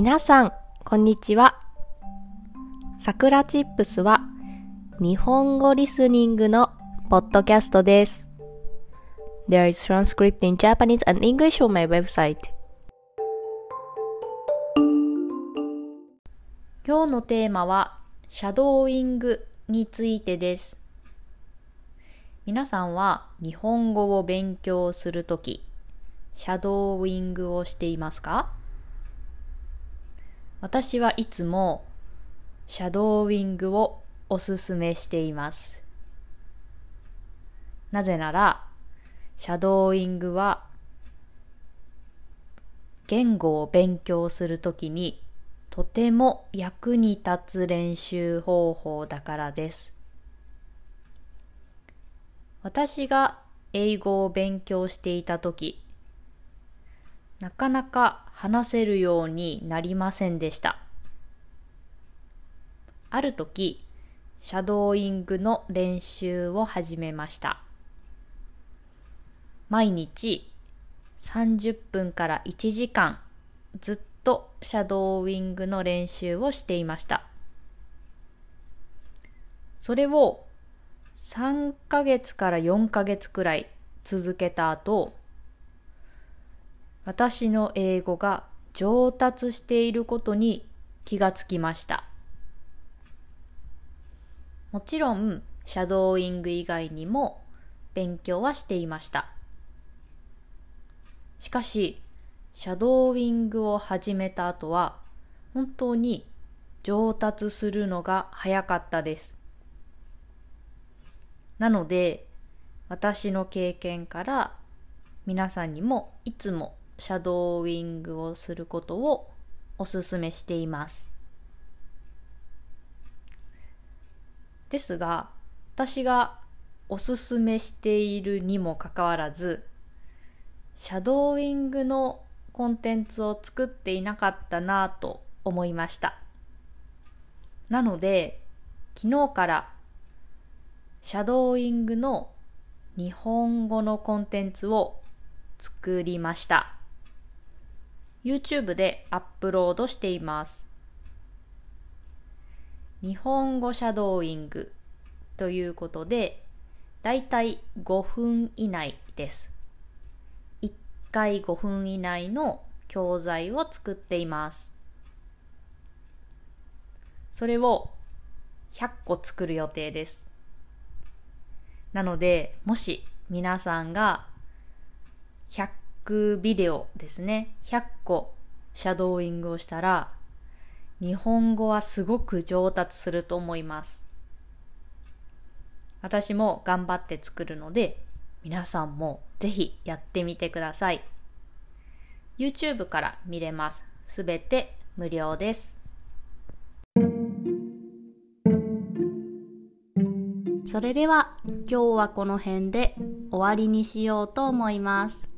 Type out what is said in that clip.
皆さん、こんにちは。さくらチップスは日本語リスニングのポッドキャストです。There is transcript in Japanese and English on my website. 今日のテーマはシャドーイングについてです。皆さんは日本語を勉強するとき、シャドーイングをしていますか？私はいつもシャドーイングをおすすめしています。なぜなら、シャドーイングは言語を勉強するときにとても役に立つ練習方法だからです。私が英語を勉強していたとき、なかなか話せるようになりませんでした。ある時、シャドーイングの練習を始めました。毎日30分から1時間ずっとシャドーイングの練習をしていました。それを3ヶ月から4ヶ月くらい続けた後、私の英語が上達していることに気がつきました。もちろん、シャドーイング以外にも勉強はしていました。しかし、シャドーイングを始めた後は、本当に上達するのが早かったです。なので、私の経験から皆さんにもいつもシャドーイングをすることをおすすめしています。ですが、私がおすすめしているにもかかわらず、シャドーイングのコンテンツを作っていなかったなぁと思いました。なので、昨日からシャドーイングの日本語のコンテンツを作りました。YouTube でアップロードしています。日本語シャドーイングということで、だいたい5分以内です。1回5分以内の教材を作っています。それを100個作る予定です。なので、もし皆さんが100ビデオですね、100個シャドーイングをしたら、日本語はすごく上達すると思います。私も頑張って作るので、皆さんもぜひやってみてください。YouTube から見れます。すべて無料です。それでは今日はこの辺で終わりにしようと思います。